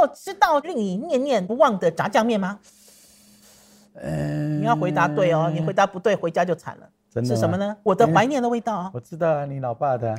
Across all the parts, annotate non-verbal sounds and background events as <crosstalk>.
有吃到令你念念不忘的炸酱面吗？嗯，你要回答对哦，你回答不对，回家就惨了。真的？是什么呢？我的怀念的味道啊！我知道啊，你老爸的。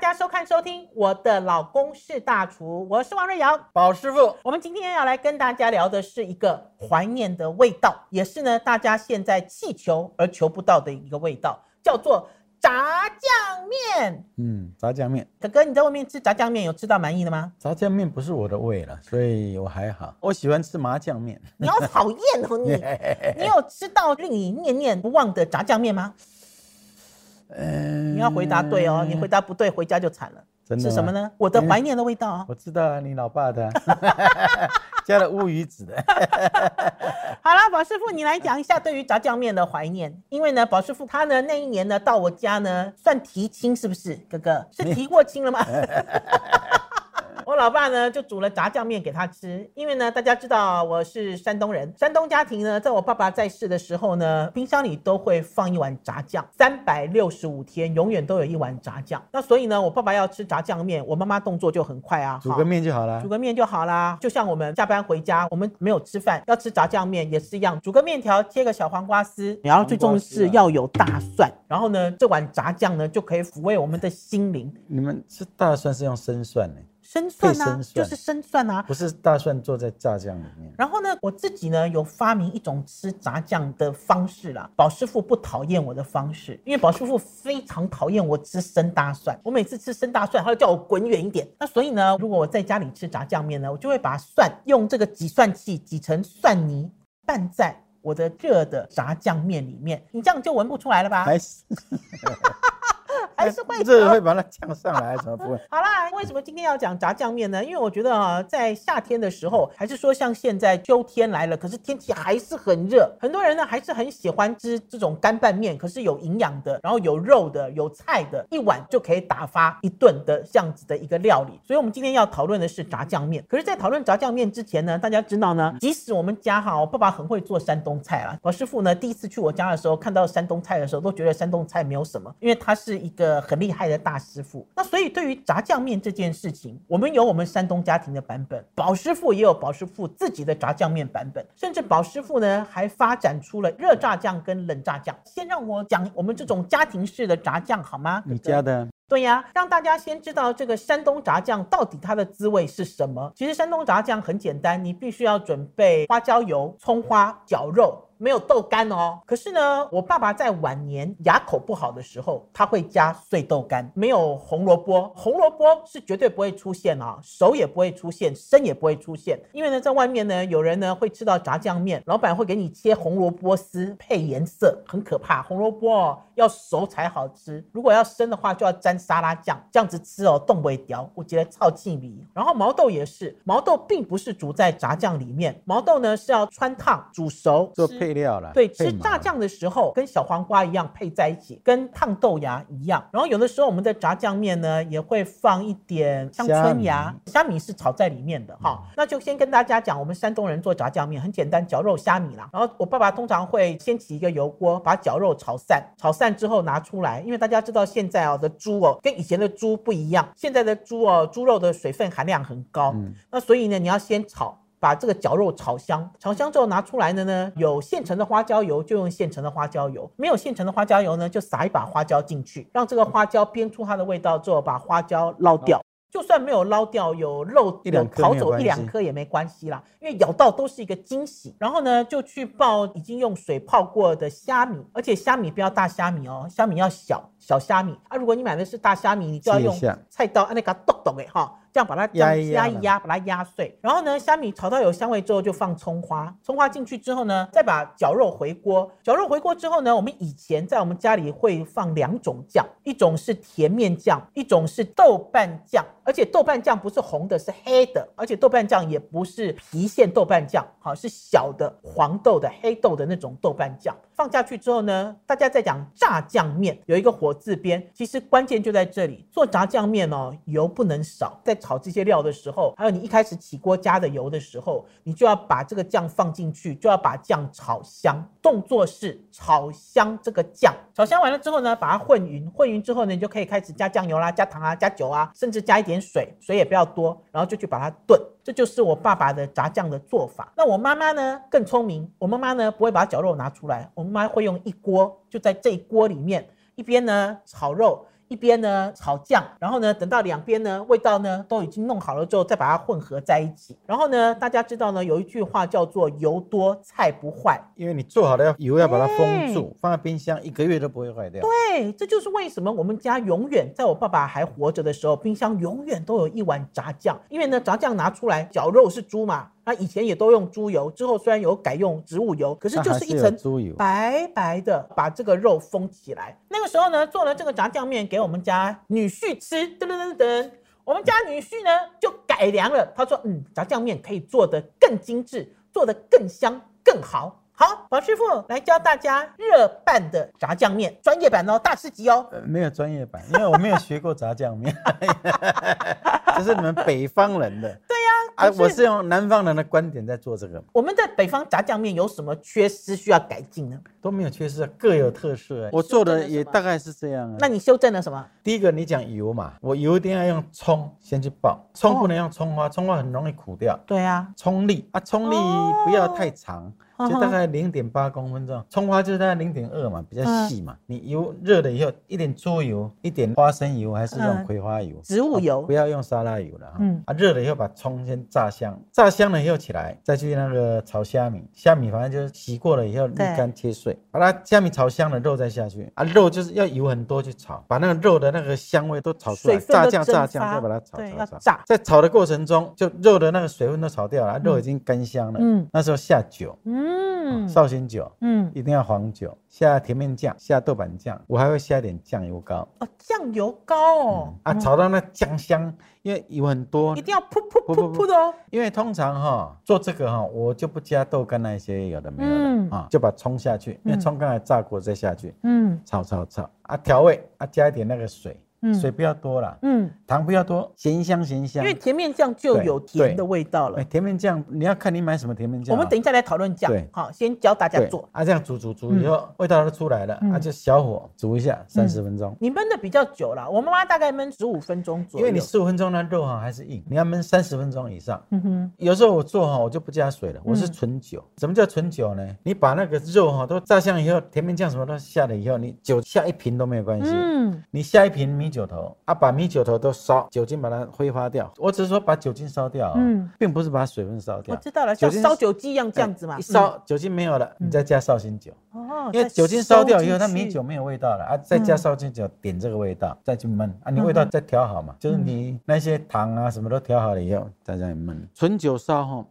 家收看收听《我的老公是大厨》，我是王瑞瑶。宝师傅，我们今天要来跟大家聊的是一个怀念的味道，也是呢大家现在气求而求不到的一个味道，叫做炸酱面。嗯，炸酱面，哥哥，你在外面吃炸酱面有吃到满意的吗？炸酱面不是我的味了，所以我还好。我喜欢吃麻酱面。你好讨厌哦你！<laughs> 你有吃到令你念念不忘的炸酱面吗？嗯，你要回答对哦，你回答不对，回家就惨了。真的是什么呢？我的怀念的味道啊！我知道啊，你老爸的，加了乌鱼子的。<laughs> 好啦，宝师傅，你来讲一下对于炸酱面的怀念。因为呢，宝师傅他呢那一年呢到我家呢算提亲是不是？哥哥是提过亲了吗？<laughs> 我老爸呢就煮了炸酱面给他吃，因为呢大家知道我是山东人，山东家庭呢在我爸爸在世的时候呢，冰箱里都会放一碗炸酱，三百六十五天永远都有一碗炸酱。那所以呢，我爸爸要吃炸酱面，我妈妈动作就很快啊，煮个面就好了煮。个面就好啦。就像我们下班回家，我们没有吃饭，要吃炸酱面也是一样，煮个面条，切个小黄瓜丝，然后最重要是要有大蒜，然后呢，这碗炸酱呢就可以抚慰我们的心灵。你们吃大蒜是用生蒜呢，生蒜啊，蒜就是生蒜啊。不是大蒜做在炸酱里面。然后呢，我自己呢有发明一种吃炸酱的方式啦。宝师傅不讨厌我的方式，因为宝师傅非常讨厌我吃生大蒜。我每次吃生大蒜，他就叫我滚远一点。那所以呢，如果我在家里吃炸酱面呢，我就会把蒜用这个挤蒜器挤成蒜泥，拌在我的热的炸酱面里面。你这样就闻不出来了吧？还是会热会把它降上来，怎么不会？<laughs> 好啦，为什么今天要讲炸酱面呢？因为我觉得啊，在夏天的时候，还是说像现在秋天来了，可是天气还是很热，很多人呢还是很喜欢吃这种干拌面，可是有营养的，然后有肉的，有菜的，一碗就可以打发一顿的这样子的一个料理。所以，我们今天要讨论的是炸酱面。可是，在讨论炸酱面之前呢，大家知道呢，即使我们家哈，我爸爸很会做山东菜啦。我师傅呢，第一次去我家的时候，看到山东菜的时候，都觉得山东菜没有什么，因为它是一个很厉害的大师傅。那所以对于炸酱面这件事情，我们有我们山东家庭的版本，宝师傅也有宝师傅自己的炸酱面版本，甚至宝师傅呢还发展出了热炸酱跟冷炸酱。先让我讲我们这种家庭式的炸酱好吗？你家的对呀，让大家先知道这个山东炸酱到底它的滋味是什么。其实山东炸酱很简单，你必须要准备花椒油、葱花、绞肉。没有豆干哦，可是呢，我爸爸在晚年牙口不好的时候，他会加碎豆干，没有红萝卜，红萝卜是绝对不会出现啊，熟也不会出现，生也不会出现，因为呢，在外面呢，有人呢会吃到炸酱面，老板会给你切红萝卜丝配颜色，很可怕，红萝卜哦要熟才好吃，如果要生的话就要沾沙拉酱，这样子吃哦，冻不会掉，我觉得超气味。然后毛豆也是，毛豆并不是煮在炸酱里面，毛豆呢是要穿烫煮熟做配配料了。对，吃炸酱的时候跟小黄瓜一样配在一起，跟烫豆芽一样。然后有的时候我们的炸酱面呢也会放一点香椿芽，虾米是炒在里面的哈。那就先跟大家讲，我们山东人做炸酱面很简单，绞肉虾米啦。然后我爸爸通常会先起一个油锅，把绞肉炒散，炒散之后拿出来，因为大家知道现在哦的猪哦跟以前的猪不一样，现在的猪哦猪肉的水分含量很高，嗯那所以呢你要先炒。把这个绞肉炒香，炒香之后拿出来的呢，有现成的花椒油就用现成的花椒油，没有现成的花椒油呢，就撒一把花椒进去，让这个花椒煸出它的味道之后，把花椒捞掉。就算没有捞掉，有肉有一两颗逃走一两颗也没关系啦，因为咬到都是一个惊喜。然后呢，就去爆已经用水泡过的虾米，而且虾米不要大虾米哦，虾米要小小虾米啊。如果你买的是大虾米，你就要用菜刀按那个剁剁哎哈，这样把它压一压压一压，把它压碎。然后呢，虾米炒到有香味之后，就放葱花，葱花进去之后呢，再把绞肉回锅。绞肉回锅之后呢，我们以前在我们家里会放两种酱，一种是甜面酱，一种是豆瓣酱。而且豆瓣酱不是红的，是黑的，而且豆瓣酱也不是郫县豆瓣酱，好是小的黄豆的黑豆的那种豆瓣酱。放下去之后呢，大家在讲炸酱面，有一个火字边，其实关键就在这里。做炸酱面哦，油不能少，在炒这些料的时候，还有你一开始起锅加的油的时候，你就要把这个酱放进去，就要把酱炒香。动作是炒香这个酱，炒香完了之后呢，把它混匀，混匀之后呢，你就可以开始加酱油啦、加糖啊、加酒啊，甚至加一点水，水也不要多，然后就去把它炖。这就是我爸爸的炸酱的做法。那我妈妈呢更聪明，我妈妈呢不会把绞肉拿出来，我妈妈会用一锅，就在这一锅里面，一边呢炒肉。一边呢炒酱，然后呢等到两边呢味道呢都已经弄好了之后，再把它混合在一起。然后呢，大家知道呢有一句话叫做“油多菜不坏”，因为你做好了要油要把它封住，放在冰箱一个月都不会坏掉。对，这就是为什么我们家永远在我爸爸还活着的时候，冰箱永远都有一碗炸酱。因为呢，炸酱拿出来，绞肉是猪嘛。那以前也都用猪油，之后虽然有改用植物油，可是就是一层猪油，白白的把这个肉封起来。那个时候呢，做了这个炸酱面给我们家女婿吃，噔噔噔噔，我们家女婿呢就改良了，他说，嗯，炸酱面可以做得更精致，做得更香更好。好，宝师傅来教大家热拌的炸酱面，专业版哦，大师级哦。呃，没有专业版，因为我没有学过炸酱面，<laughs> <laughs> 这是你们北方人的。对呀，啊，我是用南方人的观点在做这个。我们在北方炸酱面有什么缺失需要改进呢？都没有缺失，各有特色。我做的也大概是这样啊。那你修正了什么？第一个，你讲油嘛，我油一定要用葱先去爆，葱不能用葱花，葱花很容易苦掉。对啊，葱粒啊，葱粒不要太长。就大概零点八公分这样，葱花就是大概零点二嘛，比较细嘛。你油热了以后，一点猪油，一点花生油，还是用葵花油，植物油，不要用沙拉油了哈。嗯。啊，热了以后把葱先炸香，炸香了以后起来，再去那个炒虾米，虾米反正就是洗过了以后沥干切碎，把它虾米炒香了，肉再下去啊，肉就是要油很多去炒，把那个肉的那个香味都炒出来，炸酱炸酱再把它炒炒炒，炸在炒的过程中，就肉的那个水分都炒掉了，肉已经干香了。嗯。那时候下酒。嗯。嗯，绍兴酒，嗯，一定要黄酒，下甜面酱，下豆瓣酱，我还会下点酱油膏。哦，酱油膏哦，啊，炒到那酱香，因为油很多，一定要噗噗噗噗的哦。因为通常哈做这个哈，我就不加豆干那些有的没有的啊，就把葱下去，因为葱刚才炸过再下去，嗯，炒炒炒啊，调味啊，加一点那个水。水不要多了，嗯，糖不要多，咸香咸香，因为甜面酱就有甜的味道了。哎，甜面酱你要看你买什么甜面酱。我们等一下来讨论酱，好，先教大家做。啊，这样煮煮煮以后，味道都出来了，啊，就小火煮一下，三十分钟。你焖的比较久了，我妈妈大概焖十五分钟左右。因为你十五分钟呢肉哈还是硬，你要焖三十分钟以上。嗯哼，有时候我做哈，我就不加水了，我是纯酒。什么叫纯酒呢？你把那个肉哈都炸香以后，甜面酱什么都下了以后，你酒下一瓶都没有关系。嗯，你下一瓶米酒头，啊把。米酒头都烧，酒精把它挥发掉。我只是说把酒精烧掉，嗯，并不是把水分烧掉。我知道了，像烧酒鸡一样这样子嘛。一烧酒精没有了，你再加绍兴酒。哦，因为酒精烧掉以后，它米酒没有味道了啊，再加绍兴酒点这个味道，再去焖啊，你味道再调好嘛，就是你那些糖啊什么都调好了以后，再这样焖。纯酒烧后，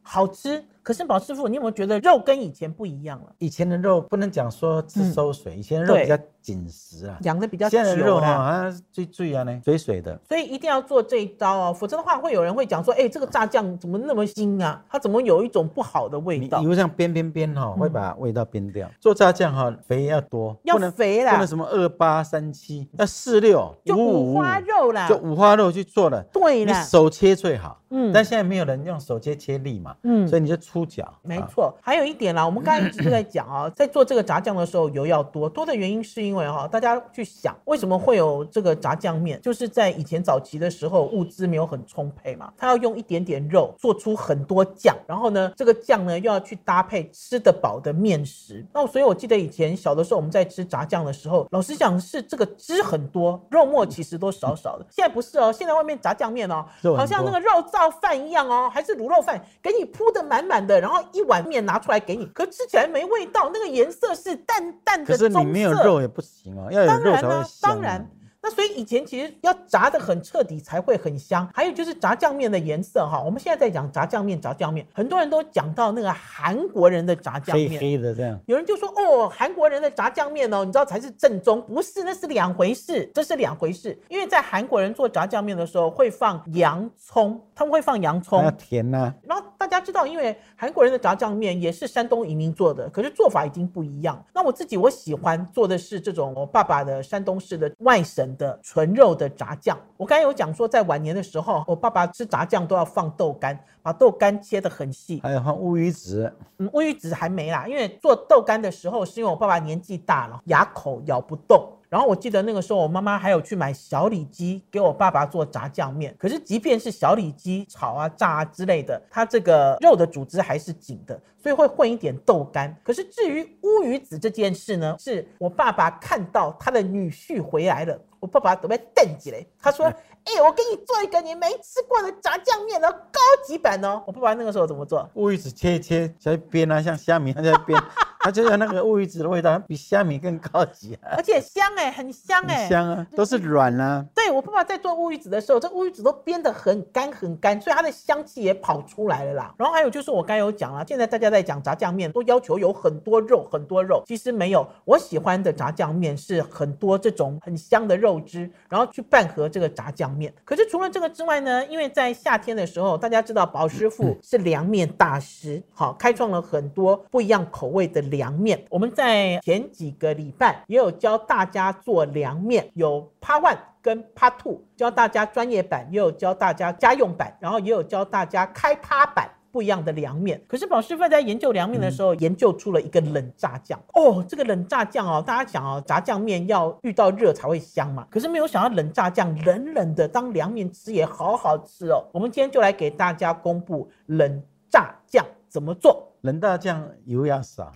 好吃。可是宝师傅，你有没有觉得肉跟以前不一样了？以前的肉不能讲说只收水，以前的肉比较紧实啊，养的比较久。现在的肉哈，好像最最啊呢，水水的。所以一定要做这一招哦，否则的话会有人会讲说，哎，这个炸酱怎么那么腥啊？它怎么有一种不好的味道？你如像煸煸煸哈，会把味道煸掉。做炸酱哈，肥要多，要肥啦，不能什么二八三七，要四六，就五花肉啦，就五花肉去做了。对啦，你手切最好。嗯，但现在没有人用手切切粒嘛，嗯，所以你就粗脚。没错，还有一点啦，我们刚才一直在讲啊，<clears throat> 在做这个炸酱的时候，油要多多的原因是因为哈，大家去想为什么会有这个炸酱面，就是在以前早期的时候物资没有很充沛嘛，他要用一点点肉做出很多酱，然后呢，这个酱呢又要去搭配吃得饱的面食。那所以我记得以前小的时候我们在吃炸酱的时候，老实讲是这个汁很多，肉末其实都少少的。现在不是哦，现在外面炸酱面哦，好像那个肉燥。饭一样哦，还是卤肉饭，给你铺的满满的，然后一碗面拿出来给你，可吃起来没味道，那个颜色是淡淡的可是你没有肉也不行哦，要有肉才会香。当然。那所以以前其实要炸的很彻底才会很香，还有就是炸酱面的颜色哈。我们现在在讲炸酱面，炸酱面，很多人都讲到那个韩国人的炸酱面，黑黑的这样。有人就说哦，韩国人的炸酱面哦，你知道才是正宗，不是，那是两回事，这是两回事。因为在韩国人做炸酱面的时候会放洋葱。他们会放洋葱还要，甜呐、然后大家知道，因为韩国人的炸酱面也是山东移民做的，可是做法已经不一样。那我自己我喜欢做的是这种我爸爸的山东式的外省的纯肉的炸酱。我刚才有讲说，在晚年的时候，我爸爸吃炸酱都要放豆干，把豆干切得很细。还有放乌鱼子，嗯，乌鱼子还没啦，因为做豆干的时候是因为我爸爸年纪大了，牙口咬不动。然后我记得那个时候，我妈妈还有去买小里脊给我爸爸做炸酱面。可是即便是小里脊炒啊、炸啊之类的，它这个肉的组织还是紧的，所以会混一点豆干。可是至于乌鱼子这件事呢，是我爸爸看到他的女婿回来了，我爸爸准备瞪起来，他说：“哎、我给你做一个你没吃过的炸酱面哦，高级版哦。”我爸爸那个时候怎么做？乌鱼子切一切，下去煸啊，像虾米那样煸，它就有那个乌鱼子的味道，比虾米更高级啊，而且香哎、很香哎、很香啊，都是软啊。对我爸爸在做乌鱼子的时候，这乌鱼子都煸得很干很干，所以它的香气也跑出来了啦。然后还有就是我刚有讲了，现在大家在讲炸酱面，都要求有很多肉很多肉，其实没有。我喜欢的炸酱面是很多这种很香的肉豆汁，然后去拌和这个炸酱面。可是除了这个之外呢，因为在夏天的时候，大家知道宝师傅是凉面大师，好开创了很多不一样口味的凉面。我们在前几个礼拜也有教大家做凉面，有 Part One 跟 Part Two，教大家专业版，也有教大家家用版，然后也有教大家开趴版。不一样的凉面，可是宝师傅在研究凉面的时候，研究出了一个冷炸酱。哦，这个冷炸酱哦，大家想哦，炸酱面要遇到热才会香嘛。可是没有想到冷炸酱冷冷的当凉面吃也好好吃哦。我们今天就来给大家公布冷炸酱怎么做。冷大酱油要少，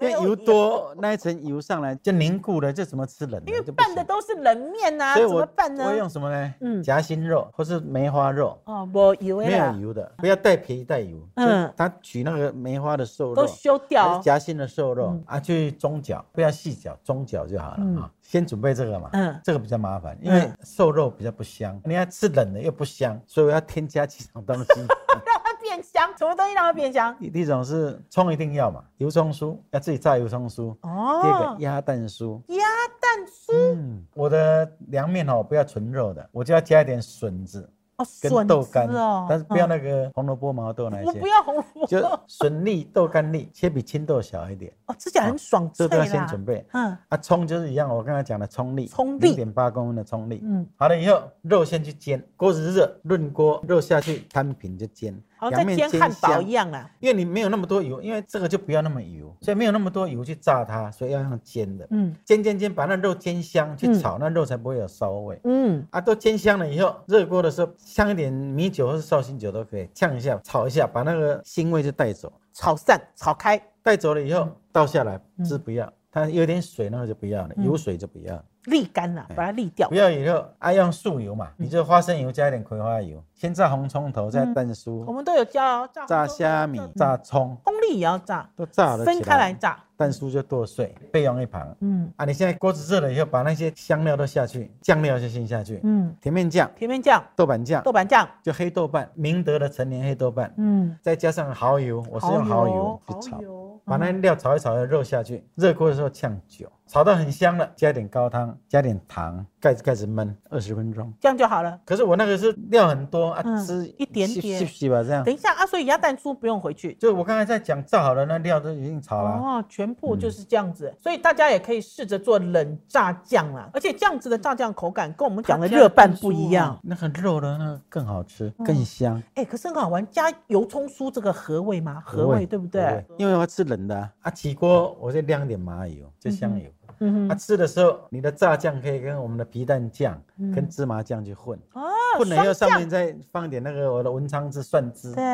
因为油多那一层油上来就凝固了，这怎么吃冷的？因为拌的都是冷面呐、怎么所以我办呢我？用什么呢？嗯夹心肉或是梅花肉，哦，不油的没有，油的，不要带皮带油。嗯嗯，它取那个梅花的瘦肉，都修掉。夹心的瘦肉嗯啊，去中角，不要细角，中角就好了嗯啊。先准备这个嘛，嗯这个比较麻烦，因为瘦肉比较不香，你要吃冷的又不香，所以我要添加几种东西。<laughs> 变香，什么东西让它变香？第第一种是葱一定要嘛，油葱酥要自己炸油葱酥。哦第二哦个，鸭蛋酥，鸭蛋酥嗯，我的凉面哦不要纯肉的，我就要加一点笋子哦，跟笋豆干哦，但是不要嗯那个红萝卜、毛豆那些我不，要红萝卜就卜笋粒、豆干粒切比青豆小一点，哦，吃起来很爽脆这都要先啦。准备。嗯啊，葱就是一样，我刚才讲的葱粒，葱粒零点八公分的葱粒。嗯，好了以后，肉先去煎，锅子热，润锅，肉下去摊平就煎。在煎汉堡一样啊。因为你没有那么多油，因为这个就不要那么油，所以没有那么多油去炸它，所以要用煎的。嗯煎煎煎，把那肉煎香，去炒，那肉才不会有骚味。嗯，啊，都煎香了以后，热锅的时候呛一点米酒或是绍兴酒都可以，呛一下，炒一下，把那个腥味就带走。炒散炒开，带走了以后倒下来，嗯汁不要，它有点水那个就不要了，嗯有水就不要。沥干了，把它沥掉。不。要以后爱用素油嗯。嘛，你就花生油加一点葵花油，先炸红葱头，再蛋酥我，们都有教哦炸炸虾米，炸葱，功力也要炸，都炸了分开来炸。蛋酥就剁碎，备用一旁。嗯。啊，你现在锅子热了以后，把那些香料都下去，酱料就先下去，嗯，甜面酱、甜面酱、豆瓣酱。豆，瓣酱，就黑豆瓣，明德的陈年黑豆瓣，嗯，再加上蚝油，我是用蚝油去炒。把那料炒一炒，肉下去，热锅的时候呛酒，炒到很香了，加点高汤，加点糖，盖子盖子焖二十分钟。这样就好了。可是我那个是料很多啊，嗯汁一点点细细吧，这样。等一下啊，所以鸭蛋酥不用回去。就我刚才在讲炸好了，那料都已经炒了。哦，全部就是这样子，所以大家也可以试着做冷炸酱啦。而且这样子的炸酱口感跟我们讲的热拌不一样。那个肉的那个更好吃，嗯更香。哎、可是很好玩，加油葱酥这个合味吗？合味对不对？因为我要吃冷的啊，啊起锅我再晾点麻油，就香油。嗯啊，吃的时候你的炸酱可以跟我们的皮蛋酱、嗯跟芝麻酱去混，哦，混了以后上面再放点那个我的文昌汁、蒜汁。对，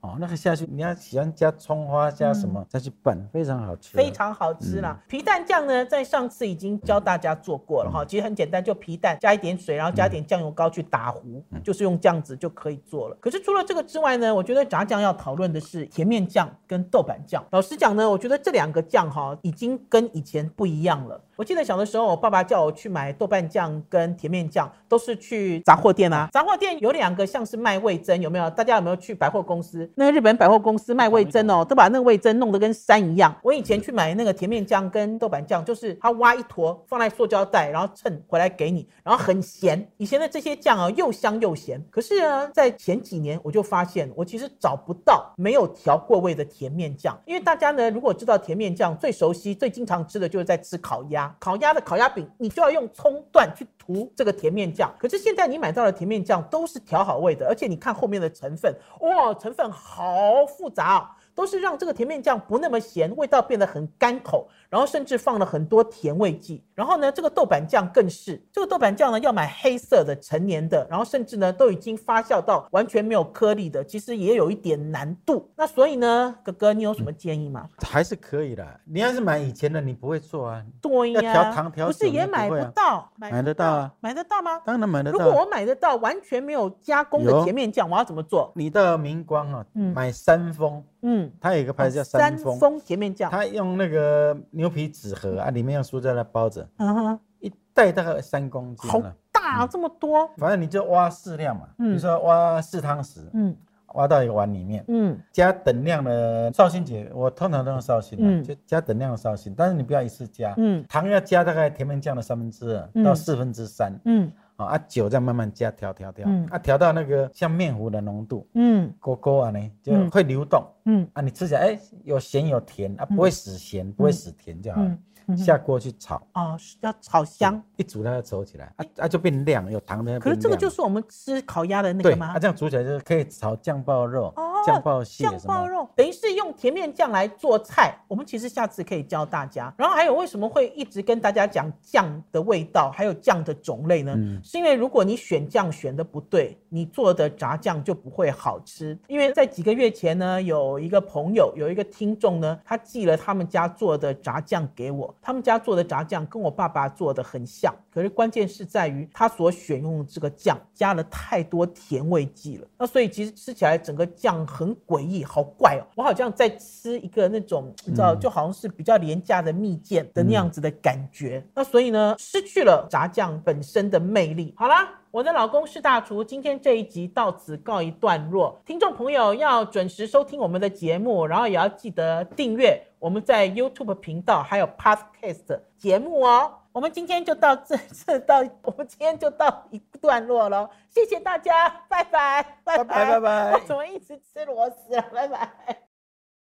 哦，那个下去，你要喜欢加葱花加什么，再去拌，非常好吃。嗯非常好吃啦。皮蛋酱呢，在上次已经教大家做过了哈，其实很简单，就皮蛋加一点水，然后加一点酱油膏去打糊，就是用这样子就可以做了。可是除了这个之外呢，我觉得炸酱要讨论的是甜面酱跟豆瓣酱。老实讲呢，我觉得这两个酱哈已经跟以前不一样了。我记得小的时候，我爸爸叫我去买豆瓣酱跟甜面酱，都是去杂货店啊。杂货店有两个像是卖味增，有没有？大家有没有去百货公司？那个日本百货公司卖味增哦，都把那个味增弄得跟山一样。我以前去买那个甜面酱跟豆瓣酱，就是他挖一坨放在塑胶袋，然后称回来给你，然后很咸。以前的这些酱啊，又香又咸。可是呢，在前几年我就发现，我其实找不到没有调过味的甜面酱，因为大家呢，如果知道甜面酱，最熟悉、最经常吃的就是在吃烤鸭。烤鸭的烤鸭饼，你就要用葱段去涂这个甜面酱。可是现在你买到的甜面酱都是调好味的，而且你看后面的成分，哇，成分好复杂哦。都是让这个甜面酱不那么咸，味道变得很干口，然后甚至放了很多甜味剂。然后呢，这个豆瓣酱更是，这个豆瓣酱呢要买黑色的成年的，然后甚至呢都已经发酵到完全没有颗粒的，其实也有一点难度。那所以呢，哥哥你有什么建议吗？还是可以的。你要是买以前的，你不会做啊。对呀，要调糖调不是也买不到，买得到啊？买得到吗？当然买得到。如果我买得到完全没有加工的甜面酱，我要怎么做？你到明光啊，买三丰。嗯，它有一个牌子叫三丰甜面酱，它用那个牛皮纸盒啊，里面用塑料来包着，嗯哼，一袋大概三公斤，好大这么多，反正你就挖适量嘛，比如说挖四汤匙，嗯，挖到一个碗里面，嗯，加等量的绍兴姐，我通常都用绍兴，嗯，就加等量的绍兴，但是你不要一次加，嗯，糖要加大概甜面酱的三分之二到四分之三，嗯。啊，酒再慢慢加，调调调，啊，调到那个像面糊的浓度，嗯，勾勾啊呢，就会流动，嗯，啊，你吃起来，哎，有咸有甜，啊，不会死咸，不会死甜就好了。下锅去炒，哦，要炒香，一煮它就稠起来，啊啊就变亮，有糖的。可是这个就是我们吃烤鸭的那个吗？啊，这样煮起来就是可以炒酱爆肉。酱爆蟹酱爆肉等于是用甜面酱来做菜，我们其实下次可以教大家。然后还有为什么会一直跟大家讲酱的味道，还有酱的种类呢？是因为如果你选酱选的不对，你做的炸酱就不会好吃。因为在几个月前呢，有一个朋友，有一个听众呢，他寄了他们家做的炸酱给我，他们家做的炸酱跟我爸爸做的很像，可是关键是在于他所选用的这个酱加了太多甜味剂了，那所以其实吃起来整个酱。很诡异，好怪哦！我好像在吃一个那种，你知道，就好像是比较廉价的蜜饯的那样子的感觉。那所以呢，失去了炸酱本身的魅力。好啦，我的老公是大厨，今天这一集到此告一段落。听众朋友要准时收听我们的节目，然后也要记得订阅我们在 YouTube 频道还有 Podcast 节目哦。我们今天就到这，<laughs> 这到我们今天就到一段落了，谢谢大家，拜拜，拜拜，拜拜。<laughs> 我怎么一直吃螺丝啊？拜拜。